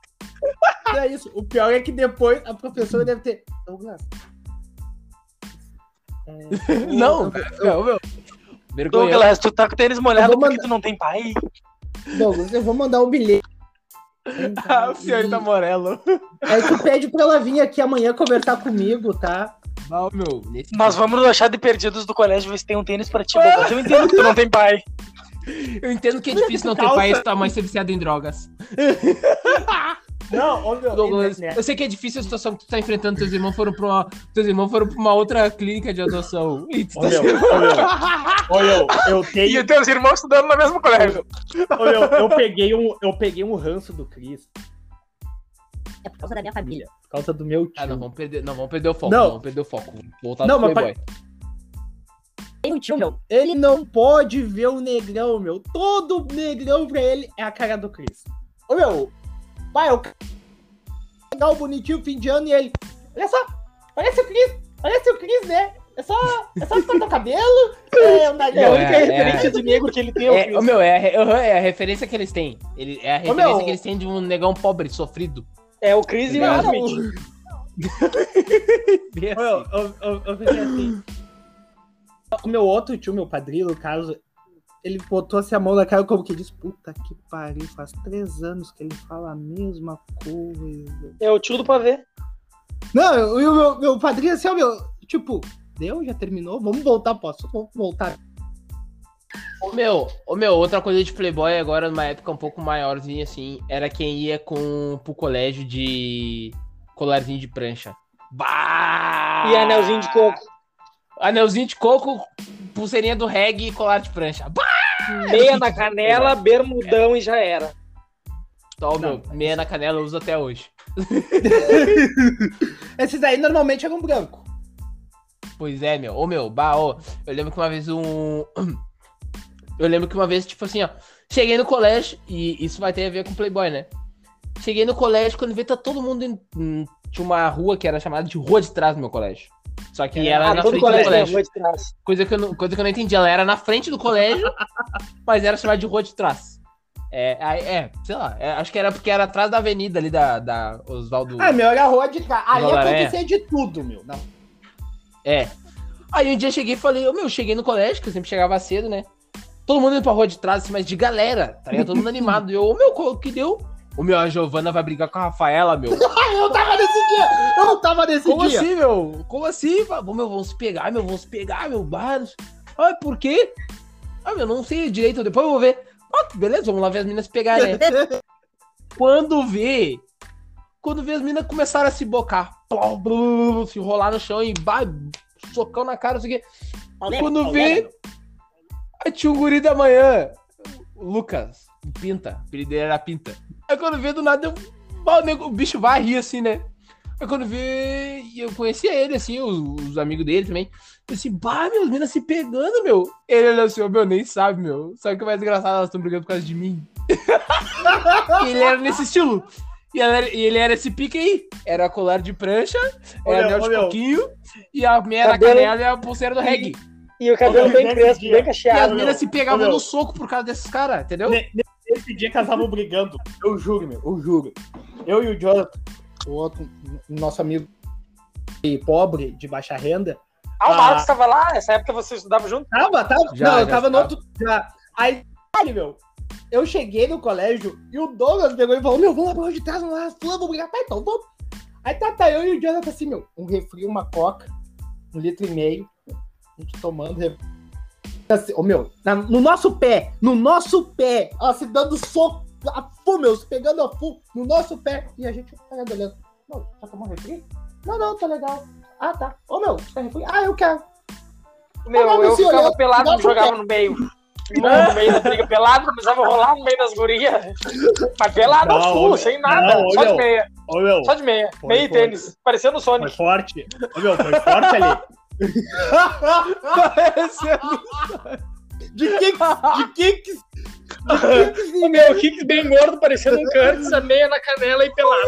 Não é isso. O pior é que depois a professora deve ter. Douglas. É, Não, ô, meu. Vergonha. Douglas, tu tá com o tênis molhado porque tu não tem pai. Douglas, eu vou mandar um bilhete. Ah, o senhorita Morello. Aí tu pede pra ela vir aqui amanhã conversar comigo, tá? Não, meu. Nesse Nós vamos achar de perdidos do colégio ver se tem um tênis pra ti, Douglas. Eu entendo que tu não tem pai. Eu entendo que é difícil não ter pai e tua mãe ser viciada em drogas. Não, ô meu. Douglas, né, eu sei que é difícil a situação que tu tá enfrentando. Teus irmãos foram pra uma, teus irmãos foram pra uma outra clínica de adoção. E tu Ô tá meu, sendo- ô meu, ô meu, eu E tenho. os teus irmãos estudando no mesmo colégio. Ô meu, eu peguei um, eu peguei um ranço do Cris. É por causa da minha família. Por causa do meu tio. Ah, não, vamos perder, não, vamos perder o foco. Não. Não, vamos perder o foco. Voltar Não, pro mas Playboy. Tem um tio, meu. Ele não pode ver o negrão, meu. Todo negrão pra ele é a cara do Chris. Ô, meu. Vai, o legal, bonitinho, fim de ano, e ele. Olha só, parece o Chris. Parece o Chris, né? É só, é só cortar o cabelo. É, o nariz. É a Não, única é- referência de negro que ele tem. é o É, meu, é, a é a referência que eles têm. Ele, é a referência meu. que eles têm de um negão pobre, sofrido. É o Chris e o. Smith. Meu, assim. eu, eu, eu fiquei assim. O meu outro tio, meu padrinho, no caso, ele botou assim a mão na cara como que diz, puta que pariu, faz três anos que ele fala a mesma coisa. É o tio do pavê. Não, eu- e o meu, meu padrinho assim, ó, meu, tipo, deu, já terminou, vamos voltar, posso? Vamos voltar. Meu, ô, meu, outra coisa de Playboy agora, numa época um pouco maiorzinha, assim, era quem ia com, pro colégio de colarzinho de prancha. Bah! E anelzinho de coco. Anelzinho de coco, pulseirinha do reggae e colar de prancha. Bah! Meia na canela, bermudão e já era. Tó, meu, meia na canela eu uso até hoje. Esses aí normalmente eram branco. Pois é, meu. Ô, meu, bah, ô, eu lembro que uma vez um. Eu lembro que uma vez, tipo assim, ó. Cheguei no colégio, e isso vai ter a ver com Playboy, né? Cheguei no colégio, quando vi, tá todo mundo em. em- Tinha uma rua que era chamada de Rua de Trás do meu colégio. Só que ela era Ah, na todo frente colégio do tem colégio. trás. Coisa que, eu não, coisa que eu não entendi. Ela era na frente do colégio, mas era chamada de Rua de Trás. É, aí- é, sei lá. é, acho que era porque era atrás da avenida ali da, da Oswaldo. Ah, meu, era rua de cá. Aí acontecia de tudo, meu. Não. É. Aí um dia eu cheguei e falei, ô meu, cheguei no colégio, que eu sempre chegava cedo, né? Todo mundo indo pra rua de trás, assim, mas de galera, tá ligado? Todo mundo animado. E eu, ô meu, que deu? Ô meu, a Giovana vai brigar com a Rafaela, meu. Ah, eu tava nesse dia! Eu tava nesse Como dia! assim, meu? Como assim? Ô meu, vamos se pegar, meu, vamos se pegar, meu, baros. Ah, por quê? Ah, meu, não sei direito, depois eu vou ver. Ah, beleza, vamos lá ver as meninas se pegarem, né? Quando vê, quando vê as meninas começaram a se bocar, blum, blum, se rolar no chão e vai, socão na cara, não sei o quê. Quando vê, aí tinha um guri da manhã, o Lucas, o Pinta, o apelido dele era Pinta. Aí quando vê do nada, eu, o, bicho vai rir assim, né? Aí quando vê, e eu conhecia ele, assim, os, os amigos dele também. Eu assim, bah, meu, as meninas se pegando, meu. Ele olhou assim, ô, meu, nem sabe, meu. Sabe o que é mais engraçado? Elas estão brigando por causa de mim. e ele era nesse estilo. E, ela e ele era esse pique aí. Era colar de prancha, Ô, era meu, anel ô, de meu. coquinho, e a meia Cabelo- canela e a pulseira do reggae. E o cabelo bem crespo, bem E cacheado. as meu. meninas se pegavam Ô, no soco por causa desses caras, entendeu? Nesse dia que elas estavam brigando, eu juro, meu, eu juro. Eu e o Jonathan, o outro, nosso amigo e pobre, de baixa renda, Ah, o Ah. Marcos tava lá, essa época vocês estudavam junto? tava, tava, Já, não, eu já tava no tava. outro, já. Aí, meu, eu cheguei no colégio e o Douglas pegou e falou, meu, vamos lá pra rua de trás, vamos lá, vamos brigar, tá, então, vamos. Aí tá, tá, eu e o Jonathan assim, meu, um refri, uma coca, um litro e meio, a gente tomando refri. Assim, ô, meu, na- no nosso pé, no nosso pé, ó, se dando soco, a full, meu, se pegando a full, no nosso pé, e a gente parado olhando. Não, já tomou refri? Não, não, tá legal. Ah, tá. Ô, meu, você quer refri? Ah, eu quero. Meu, eu assim, ficava olhando, pelado e jogava no meio. No meio da briga, pelado, precisava rolar no meio das gurias. Mas pelado, Não, full, ô, sem nada, não, só de meu. meia. Ô, meu, Só de meia. Foi, meia e foi. tênis, parecendo o foi Sonic. forte. Ô, meu, foi forte ali. De que de que que... O meu kicks bem gordo, parecendo um Curtis, a meia na canela e pelado.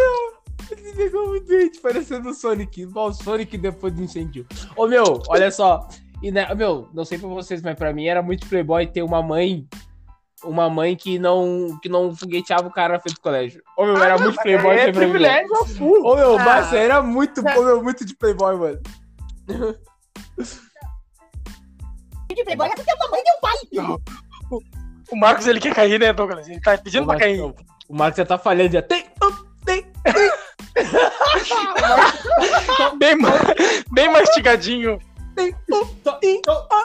Ele pegou muito gente, parecendo o Sonic. Igual o Sonic depois do incêndio. Ô, meu, olha só. E, né, meu, não sei pra vocês, mas pra mim era muito playboy ter uma mãe. Uma mãe que não, que não fogueteava o cara na frente do colégio. Ô, meu, era muito playboy É ter privilégio. Ô, meu, Ah. mas era muito, ô, meu, muito de playboy, mano. de playboy é porque a mamãe deu pai. O Marcos, ele quer cair, né, Douglas? Ele tá pedindo O pra Marcos, cair. o Marcos já tá falhando, já tem, tem. Bem, ma- bem mastigadinho.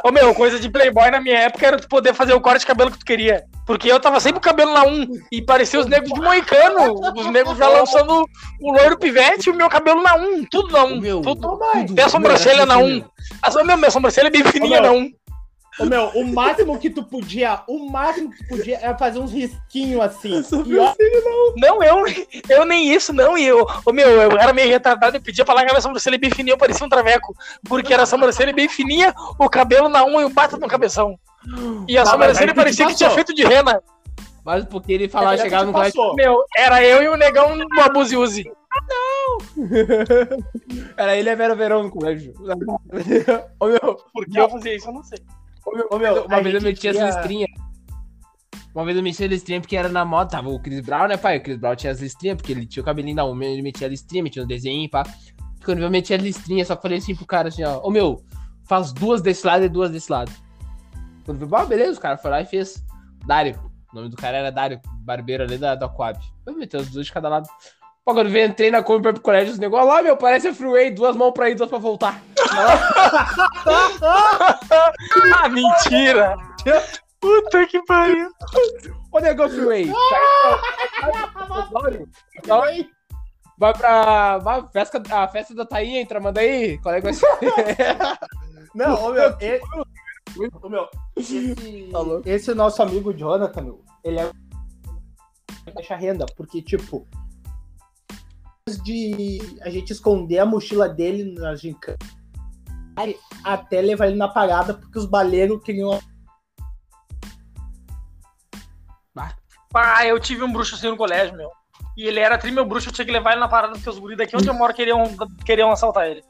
Ô meu, coisa de playboy na minha época era tu poder fazer o corte de cabelo que tu queria. Porque eu tava sempre com o cabelo na 1 e parecia os negros de moicano. Os negros já lançando o loiro pivete e o meu cabelo na 1. Tudo na 1. Meu, tudo. Ô, mãe. Tem a sobrancelha na 1. A, meu, minha sobrancelha é bem fininha Ô, na meu. 1. Ô, meu, o máximo que tu podia, o máximo que tu podia era fazer uns risquinhos assim. E ó, Não, eu, eu nem isso, não. E eu, ô meu, eu era meio retardado e pedia pra largar minha sobrancelha bem fininha, eu parecia um traveco. Porque era a sobrancelha bem fininha, o cabelo na 1 e o bata no cabeção. E a Ah, sobrancelha parecia que tinha feito de rena. Mas porque ele falava, essa chegava no colégio. Meu, era eu e o negão no abusiuse. Era ele e a Vera Verão no colégio. Ô, meu, Por que eu fazia isso? Eu não sei. ô, meu, uma a vez eu gente meti as tinha- listrinhas. Uma vez eu meti as listrinhas porque era na moda. Tava o Chris Brown, né, pai? O Chris Brown tinha as listrinhas, porque ele tinha o cabelinho na uma, ele metia a listrinha, metia um desenho, pá. Quando eu meti as listrinhas, só que falei assim pro cara assim, ó, ô meu, faz duas desse lado e duas desse lado. Quando eu falei, ah, beleza, o cara foi lá e fez. Dário. O nome do cara era Dário, barbeiro ali da, da Coab. Eu meti as duas de cada lado. Pô, quando eu entrei na Kombi pra ir pro colégio, os negócios lá, meu, parece a Freeway, duas mãos pra ir, duas pra voltar. Ah, mentira! Puta que pariu. Ô, Nego Freeway. Vai, vai pra. Vai, festa, a festa da Thaí entra, manda aí. Qual é que vai ser? Não, ô meu, e- ô, meu, esse, Tá esse nosso amigo Jonathan, meu, ele é baixa renda, porque, tipo, de a gente esconder a mochila dele na gincana até levar ele na parada, porque os baleiros queriam. Ah, eu tive um bruxo assim no colégio, meu. E ele era tri meu bruxo, eu tinha que levar ele na parada porque os guris daqui onde eu moro queriam, queriam assaltar ele.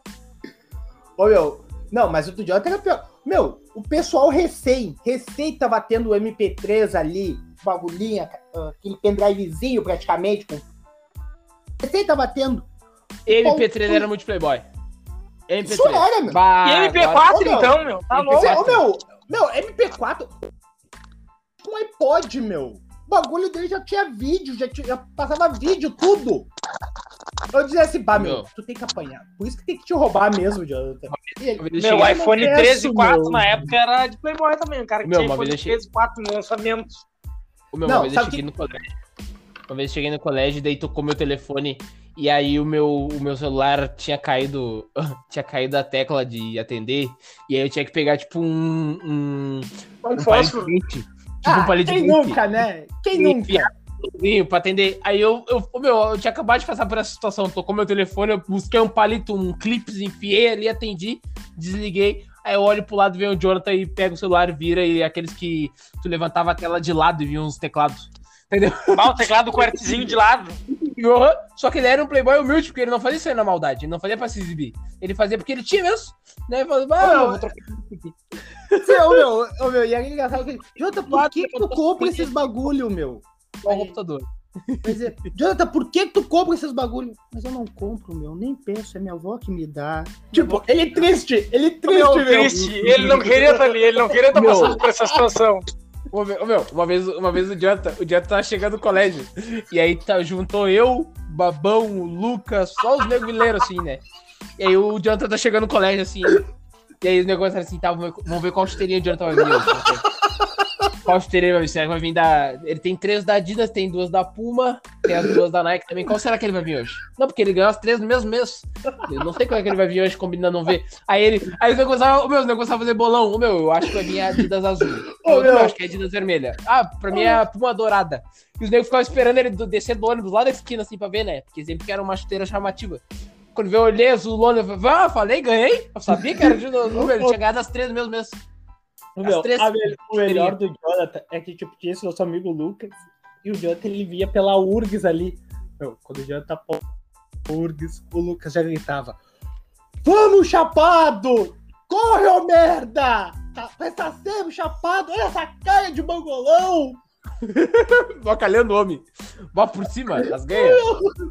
Ô, meu, não, mas o do Jonathan era pior. Meu, o pessoal recém, recém tava tendo o MP3 ali, bagulhinha, ah, aquele pendrivezinho praticamente. Com... Recém tava tendo. MP3 era muito playboy. MP3. Isso era, meu. Bah, e MP4 agora- então, meu. Tá MP4. louco. Ô, meu, meu, MP4 com iPod, meu. O bagulho dele já tinha vídeo, já, tinha, já passava vídeo, tudo. Eu dizia assim, bah, meu, Meu. tu tem que apanhar. Por isso que tem que te roubar mesmo, Jonathan. Ele- Meu, iPhone peço, 13 e 4 meu. na época era de Playboy também. O cara que Meu, tinha iPhone vez eu cheguei- 13 e 4 no lançamento. Ô, meu, Não, uma vez eu cheguei no colégio. Uma vez eu cheguei no colégio, daí tocou meu telefone. E aí o meu, o meu celular tinha caído. tinha caído a tecla de atender. E aí eu tinha que pegar, tipo, um. Um, Um um palito fósforo. 20. Tipo Ah, um palito quem 20. nunca, né? Quem E nunca? Sozinho pra atender. Aí eu, eu, meu, eu tinha acabado de passar por essa situação. Tocou meu telefone, eu busquei um palito, um clips, enfiei ali, atendi, desliguei. Aí eu olho pro lado, vem o Jonathan e pega o celular, vira, e aqueles que tu levantava a tela de lado e vinha uns teclados. Entendeu? Ah, o teclado com o artezinho de lado. Aham, Só que ele era um playboy humilde, porque ele não fazia isso aí na maldade, ele não fazia pra se exibir. Ele fazia porque ele tinha mesmo. Né? Ele falou, ah, eu vou trocar isso aqui. Ô, meu, ô, meu, e é engraçado que. Jonathan, por Claro, que, que tu tô- compra esses bagulho, meu? Só o computador. Quer dizer, Jonathan, por que, tu compra esses bagulho? Mas eu não compro, meu, nem penso, é minha avó que me dá. Tipo, ele triste, ele triste, Meu, meu. triste. Ele não queria estar ali, ele não queria estar Meu. passando por essa situação. Ô, meu, uma vez, uma vez o Janta, o Janta tava chegando no colégio. E aí tá, juntou eu, Babão, o Lucas, só os negulheiros, assim, né? E aí o Janta tá chegando no colégio, assim. E aí os negócios eram assim, tá, vamos ver, qual chuteirinha o Janta vai vir hoje. Qual chuteirinha vai vir? Será que vai vir da. Ele tem três da Adidas, tem duas da Puma, tem as duas da Nike também. Qual será que ele vai vir hoje? Não, porque ele ganhou as três no mesmo mês. Eu não sei qual é que ele vai vir hoje, combinando não ver. Aí ele. Aí os negócios estavam. O meu, os negócios estavam fazer bolão. O meu, eu acho que vai vir a Adidas azul. Ô, outro, meu. eu acho que é a Adidas vermelha. Ah, pra mim é a Puma dourada. E os negros ficavam esperando ele descer do ônibus lá da esquina, assim, pra ver, né? Porque sempre que era uma chuteira chamativa. Quando veio, eu olhei azulona, eu falei, ah, falei, ganhei. Eu sabia que era de. Ele tinha ganhado as três no mesmo mês. O, meu, três o melhor do Jonathan é que, tipo, tinha esse nosso amigo Lucas e o Jonathan ele via pela URGS ali. Meu, quando o Jonathan pô URGS, o Lucas já gritava: Vamos, chapado! Corre, ô merda! Tá, presta sempre, chapado! Olha essa cara de mangolão! Bocalhando o homem. Bota por cima, as ganha.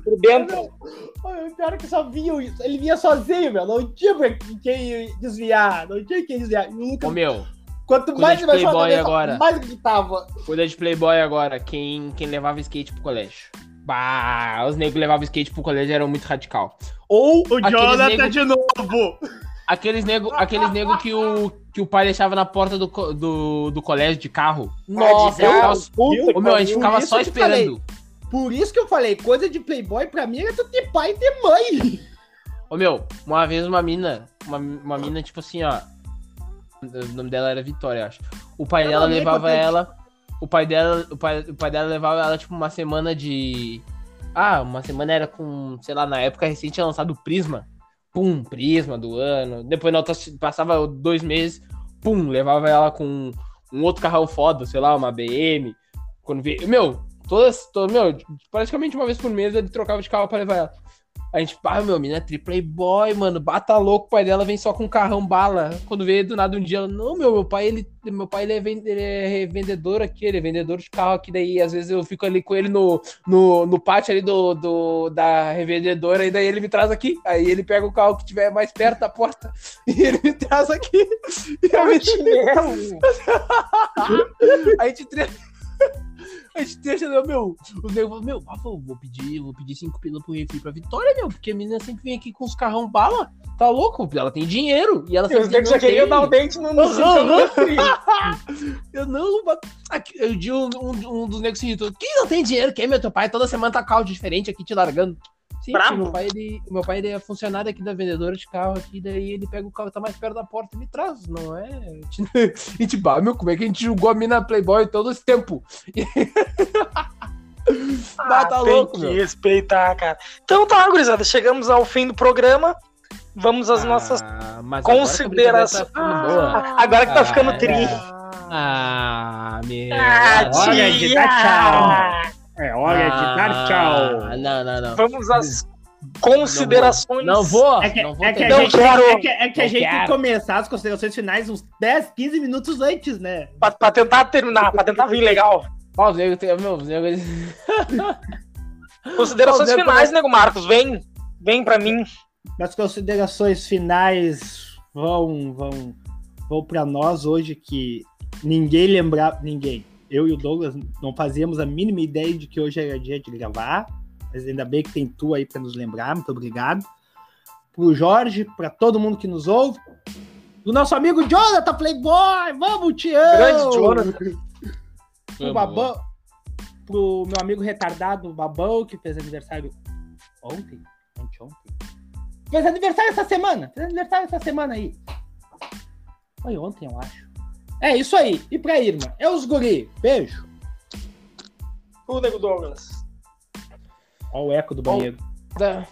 Por dentro. Meu, o pior é que só via isso. Ele vinha sozinho, meu. Não tinha quem desviar. Não tinha quem desviar. E o Lucas, Ô, meu, quanto cuida mais de a Playboy cabeça, agora. mais gritava. cuida de Playboy agora. Quem, quem levava skate pro colégio. Bah, os negros levavam skate pro colégio eram muito radical. Ou O aqueles Jonathan negros de novo. Aqueles nego, aqueles nego que, o, que o pai deixava na porta do, do, do colégio de carro. Nossa, eu ficava, puta ô, meu, a gente ficava só esperando. Por isso que eu falei, coisa de playboy pra mim é tu ter pai e ter mãe. Ô meu, uma vez uma mina, uma, uma mina, tipo assim, ó. O nome dela era Vitória, acho. O pai dela lembro levava ela. O pai dela. O pai, o pai dela levava ela, tipo, uma semana de. Ah, uma semana era com, sei lá, na época recente tinha lançado o Prisma. Pum, Prisma do ano. Depois na outra passava dois meses, pum, levava ela com um outro carrão foda, sei lá, uma BM. Quando vi. Meu, todas. To, meu, praticamente uma vez por mês ele trocava de carro pra levar ela. A gente, pá, meu, menina é triple boy, mano. Bata louco, o pai dela vem só com um carrão bala. Quando veio do nada um dia, ela, não, meu, meu pai, ele, meu pai ele é, vende- ele é vendedor aqui, ele é vendedor de carro aqui, daí às vezes eu fico ali com ele no, no, no pátio ali do, do, da revendedora, e daí ele me traz aqui. Aí ele pega o carro que tiver mais perto da porta e ele me traz aqui. E a gente, a gente A gente deixa, né, meu. Os negros falam, meu, ah, vou pedir, vou pedir cinco pila pro refri pra Vitória, meu, porque a menina sempre vem aqui com os carrão bala. Tá louco? Ela tem dinheiro. E ela Eu simplesmente já não queria tem. dar o dente no. Eu não. Eu um, um, um dos negros se irritou. Quem não tem dinheiro? Quem, meu teu pai? Toda semana tá carro diferente aqui te largando. Sim, porque meu pai, ele, meu pai ele é funcionário aqui da vendedora de carro aqui, daí ele pega o carro que tá mais perto da porta e me traz, não é? A gente, a gente bah, meu, como é que a gente julgou a mina Playboy todo esse tempo? Bah, tá Ah, tem louco, que meu. respeitar, cara. Então tá, gurizada, chegamos ao fim do programa. Vamos às nossas Ah, agora que a considerações. brincadeira Tá. Ah, agora que tá ficando Ah, tri. Ah, meu. Ah, tia! É hora de dar tchau. Ah, não, não, não. Vamos às considerações. Não vou. É que, não vou é que a gente, quero. é que, é que a gente tem que começar as considerações finais uns 10, 15 minutos antes, né? Pra, pra tentar terminar, pra tentar vir legal. Ó, os negros tem. Meu, os negros. Considerações finais, nego Marcos. Vem. Vem pra mim. As considerações finais vão vão vão para nós hoje que ninguém lembrava, ninguém. Eu e o Douglas não fazíamos a mínima ideia de que hoje era dia de gravar, mas ainda bem que tem tu aí para nos lembrar. Muito obrigado. Pro Jorge, para todo mundo que nos ouve. Do nosso amigo Jonathan Playboy, vamos, Tião! Grande Jonathan. Pro Babão, pro meu amigo retardado Babão, que fez aniversário ontem, anteontem. Fez aniversário essa semana, fez aniversário essa semana aí. Foi ontem, eu acho. É isso aí. E pra Irma, é os guri. Beijo. O nego Douglas. Ó o eco do banheiro. Tá.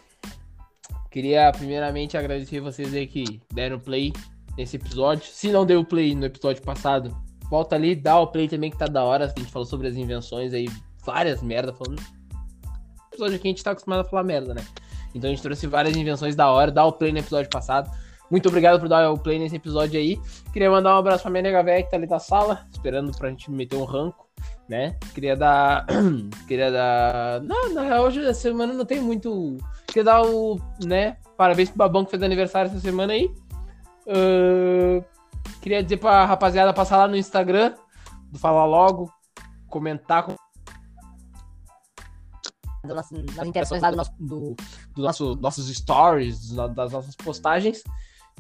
Queria primeiramente agradecer vocês aí que deram play nesse episódio. Se não deu play no episódio passado, volta ali, dá o play também que tá da hora. A gente falou sobre as invenções aí, várias merda falando. No episódio aqui a gente tá acostumado a falar merda, né? Então a gente trouxe várias invenções da hora, dá o play no episódio passado. Muito obrigado por dar o play nesse episódio aí. Queria mandar um abraço pra minha nega velha que tá ali na sala, esperando pra gente meter um ranco, né? Queria dar. Queria dar. Não, na real, hoje essa semana não tem muito. Queria dar o. né? Parabéns pro Babão que fez aniversário essa semana aí. Ahn, queria dizer pra rapaziada passar lá no Instagram do Fala Logo, comentar com Das nossas- das interações lá do nosso. do, do nosso, nossos stories, do- das nossas postagens.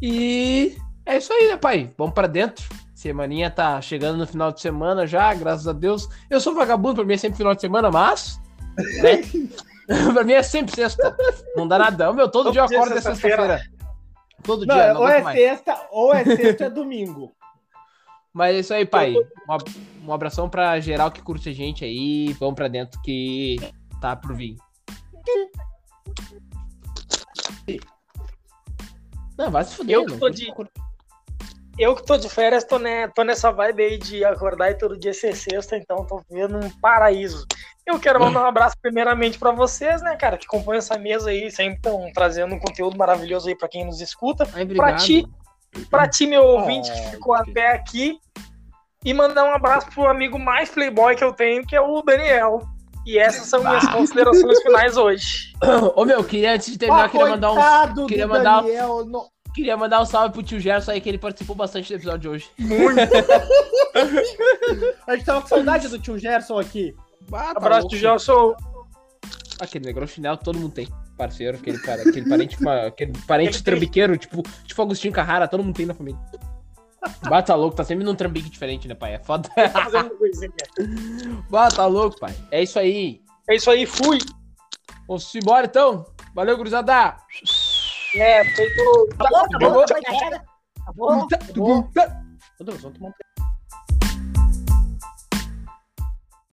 E é isso aí, né, pai? Vamos pra dentro. Semaninha tá chegando no final de semana já, graças a Deus. Eu sou vagabundo, pra mim é sempre final de semana, mas. Né? pra mim é sempre sexta. Não dá nada. Meu, todo, Todo dia eu é acordo é sexta-feira. Todo Não, dia, não ou é mais. sexta, ou é sexta, ou é domingo. Mas é isso aí, pai. Um Um abração pra geral que curte a gente aí. Vamos pra dentro que tá por vir. Não, vai se fuder. Eu que tô de-. Eu que tô de férias, tô, né, tô nessa vibe aí de acordar e todo dia ser sexta, então tô vivendo um paraíso. Eu quero mandar um abraço primeiramente pra vocês, né, cara, que compõem essa mesa aí, sempre estão trazendo um conteúdo maravilhoso aí pra quem nos escuta. Obrigado. ti, pra ti, meu ouvinte, Ah, que ficou até aqui. E mandar um abraço pro amigo mais playboy que eu tenho, que é o Daniel. E essas são minhas considerações finais hoje. Ô, meu, queria, antes de terminar, Ah, queria mandar um. queria mandar- Daniel, no- Queria mandar um salve pro tio Gerson aí, que ele participou bastante do episódio de hoje. A gente tava com saudade do tio Gerson aqui. Ah, tá Abraço, louco. Gelson. Aquele negro chinelo todo mundo tem. Parceiro, aquele, para, aquele parente, aquele parente trambiqueiro, tipo, tipo Agostinho Carrara, todo mundo tem na família. Bata louco, tá sempre num trambique diferente, né, pai? É foda. Tá fazendo coisinha. Bata tá louco, pai. É isso aí. É isso aí, fui. Vamos embora então. Valeu, gurizada. É, feito. Acabou, acabou, foi carrega. Acabou. Ô, Douglas, vamos tomar um